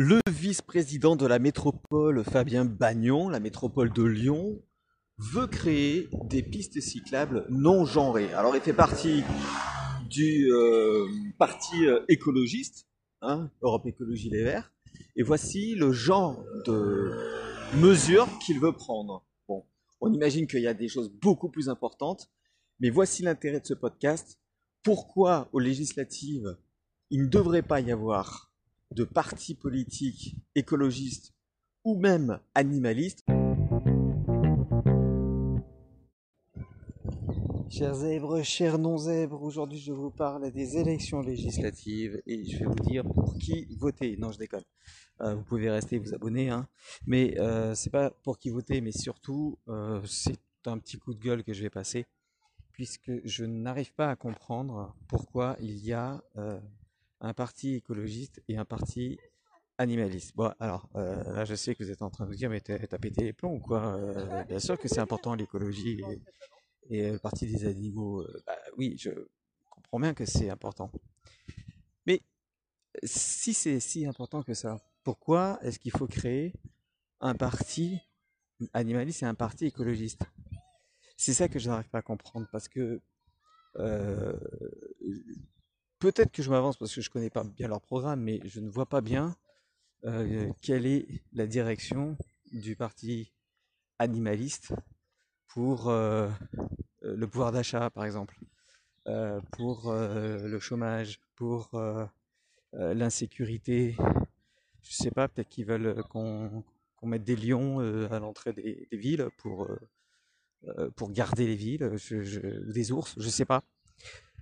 Le vice-président de la métropole, Fabien Bagnon, la métropole de Lyon, veut créer des pistes cyclables non genrées. Alors il fait partie du euh, parti euh, écologiste, hein, Europe Écologie Les Verts, et voici le genre de mesures qu'il veut prendre. Bon, on imagine qu'il y a des choses beaucoup plus importantes, mais voici l'intérêt de ce podcast. Pourquoi aux législatives il ne devrait pas y avoir de partis politiques écologistes ou même animalistes Chers zèbres, chers non-zèbres, aujourd'hui je vous parle des élections législatives et je vais vous dire pour qui voter. Non, je déconne. Euh, vous pouvez rester vous abonner, hein. mais euh, c'est pas pour qui voter, mais surtout euh, c'est un petit coup de gueule que je vais passer puisque je n'arrive pas à comprendre pourquoi il y a euh, un parti écologiste et un parti animaliste. Bon, alors là je sais que vous êtes en train de vous dire mais t'as pété les plombs ou quoi Bien sûr que c'est important l'écologie. Et euh, le parti des animaux, euh, bah oui, je comprends bien que c'est important. Mais si c'est si important que ça, pourquoi est-ce qu'il faut créer un parti animaliste et un parti écologiste? C'est ça que je n'arrive pas à comprendre parce que euh, peut-être que je m'avance parce que je connais pas bien leur programme, mais je ne vois pas bien quelle est la direction du parti animaliste pour euh, le pouvoir d'achat, par exemple, euh, pour euh, le chômage, pour l'insécurité. Je sais pas, peut-être qu'ils veulent qu'on mette des lions à l'entrée des, villes pour, pour garder les villes, des ours, je sais pas.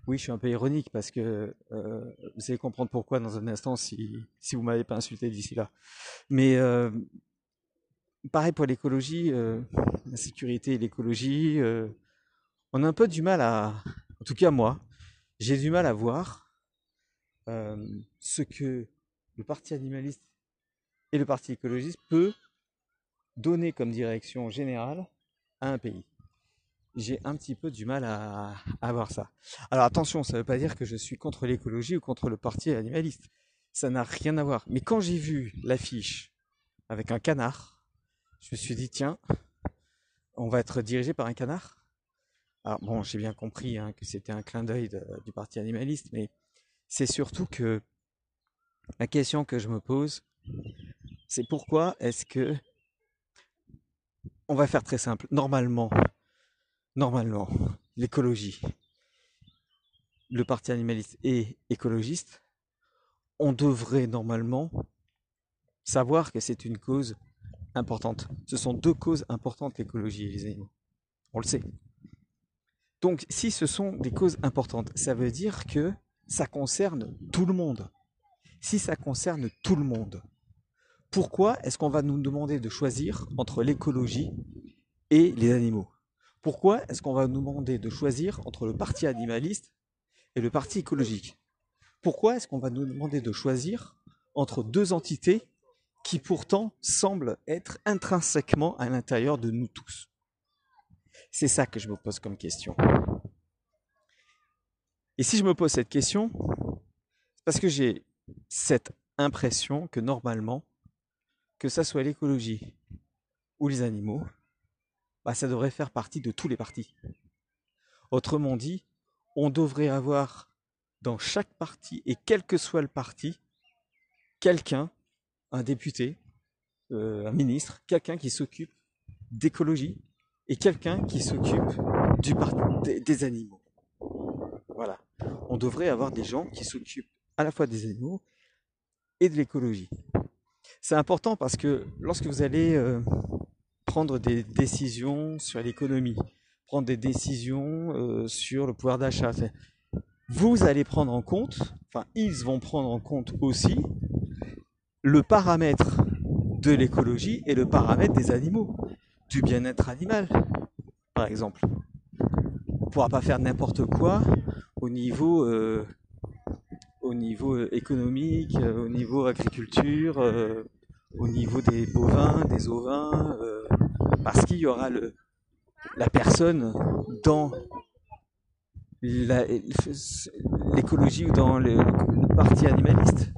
Oui, je suis un peu ironique parce que vous allez comprendre pourquoi dans un instant si, si vous m'avez pas insulté d'ici là. Mais pareil pour l'écologie, la sécurité et l'écologie, on a un peu du mal à, en tout cas moi, j'ai du mal à voir euh, ce que le parti animaliste et le parti écologiste peut donner comme direction générale à un pays. J'ai un petit peu du mal à, voir ça. Alors attention, ça ne veut pas dire que je suis contre l'écologie ou contre le parti animaliste. Ça n'a rien à voir. Mais quand j'ai vu l'affiche avec un canard, je me suis dit, tiens, on va être dirigé par un canard alors bon, j'ai bien compris hein, que c'était un clin d'œil du parti animaliste, mais c'est surtout que la question que je me pose, c'est pourquoi est-ce que on va faire très simple. Normalement, normalement, l'écologie, le parti animaliste et écologiste, on devrait normalement savoir que c'est une cause importante. Ce sont deux causes importantes, l'écologie et les animaux. On le sait. Donc si ce sont des causes importantes, ça veut dire que ça concerne tout le monde. Si ça concerne tout le monde, pourquoi est-ce qu'on va nous demander de choisir entre l'écologie et les animaux? Pourquoi est-ce qu'on va nous demander de choisir entre le parti animaliste et le parti écologique? Pourquoi est-ce qu'on va nous demander de choisir entre deux entités qui pourtant semblent être intrinsèquement à l'intérieur de nous tous? C'est ça que je me pose comme question. Et si je me pose cette question, c'est parce que j'ai cette impression que normalement, que ça soit l'écologie ou les animaux, bah, ça devrait faire partie de tous les partis. Autrement dit, on devrait avoir dans chaque parti, et quel que soit le parti, quelqu'un, un député, euh, un ministre, quelqu'un qui s'occupe d'écologie, et quelqu'un qui s'occupe des animaux. Voilà. On devrait avoir des gens qui s'occupent à la fois des animaux et de l'écologie. C'est important parce que lorsque vous allez euh, prendre des décisions sur l'économie, prendre des décisions euh, sur le pouvoir d'achat, vous allez prendre en compte, enfin ils vont prendre en compte aussi le paramètre de l'écologie et le paramètre des animaux du bien-être animal, par exemple. On ne pourra pas faire n'importe quoi au niveau, euh, au niveau euh, économique, au niveau agriculture, au niveau des bovins, des ovins, parce qu'il y aura la personne dans l'écologie ou dans le, parti animaliste.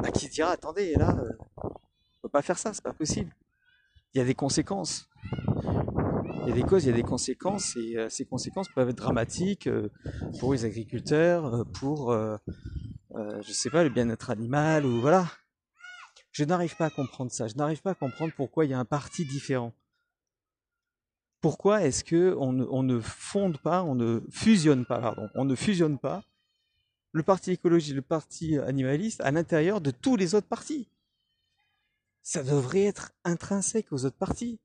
bah, qui dira attendez, là, euh, on peut pas faire ça, c'est pas possible. Il y a des conséquences. Il y a des causes, il y a des conséquences, et euh, ces conséquences peuvent être dramatiques euh, pour les agriculteurs, pour, je sais pas, le bien-être animal, ou voilà. Je n'arrive pas à comprendre ça. Je n'arrive pas à comprendre pourquoi il y a un parti différent. Pourquoi est-ce que on ne, fonde pas, on ne fusionne pas, pardon, on ne fusionne pas le parti écologiste, le parti animaliste à l'intérieur de tous les autres partis? Ça devrait être intrinsèque aux autres partis.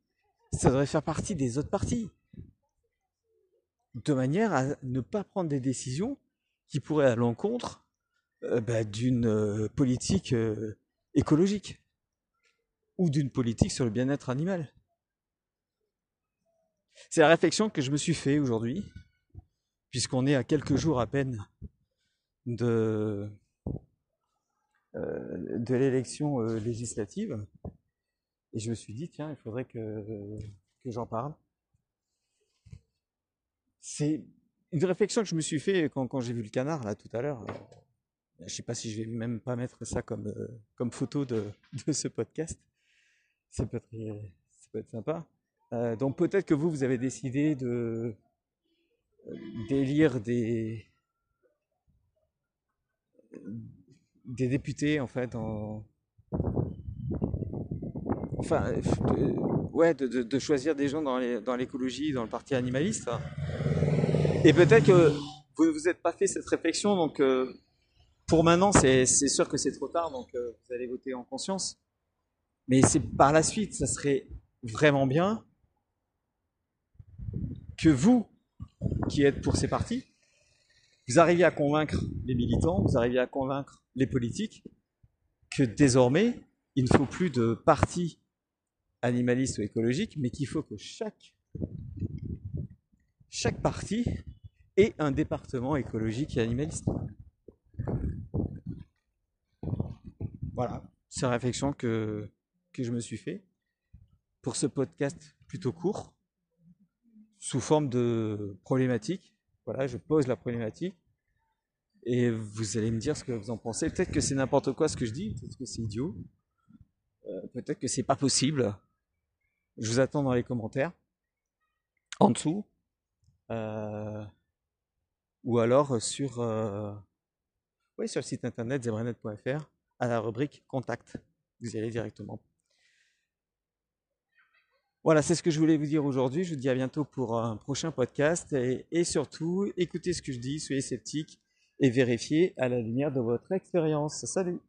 Ça devrait faire partie des autres partis. De manière à ne pas prendre des décisions qui pourraient à l'encontre euh, bah, d'une euh, politique euh, écologique ou d'une politique sur le bien-être animal. C'est la réflexion que je me suis fait aujourd'hui, puisqu'on est à quelques jours à peine de, euh, l'élection euh, législative. Et je me suis dit, tiens, il faudrait que, j'en parle. C'est une réflexion que je me suis fait quand j'ai vu le canard, là, tout à l'heure. Je sais pas si je vais même pas mettre ça comme, euh, comme photo de, de, ce podcast. Ça peut être, ça peut être sympa. Euh, donc peut-être que vous, vous avez décidé de d'élire des des députés en fait en enfin euh, ouais de, de, de, choisir des gens dans les, dans l'écologie dans le parti animaliste et peut-être que vous ne vous êtes pas fait cette réflexion donc euh, pour maintenant, c'est sûr que c'est trop tard, donc euh, vous allez voter en conscience. Mais c'est par la suite, ça serait vraiment bien que vous, qui êtes pour ces partis, vous arriviez à convaincre les militants, vous arriviez à convaincre les politiques que désormais, il ne faut plus de partis animalistes ou écologiques, mais qu'il faut que chaque, chaque parti ait un département écologique et animaliste. Voilà, c'est la réflexion que, je me suis fait pour ce podcast plutôt court, sous forme de problématique. Voilà, je pose la problématique et vous allez me dire ce que vous en pensez. Peut-être que c'est n'importe quoi ce que je dis, peut-être que c'est idiot, euh, peut-être que c'est pas possible. Je vous attends dans les commentaires, en dessous, euh, ou alors sur, euh, sur le site internet zebranet.fr à la rubrique Contact. Vous y allez directement. Voilà, c'est ce que je voulais vous dire aujourd'hui. Je vous dis à bientôt pour un prochain podcast. Et, surtout, écoutez ce que je dis, soyez sceptiques et vérifiez à la lumière de votre expérience. Salut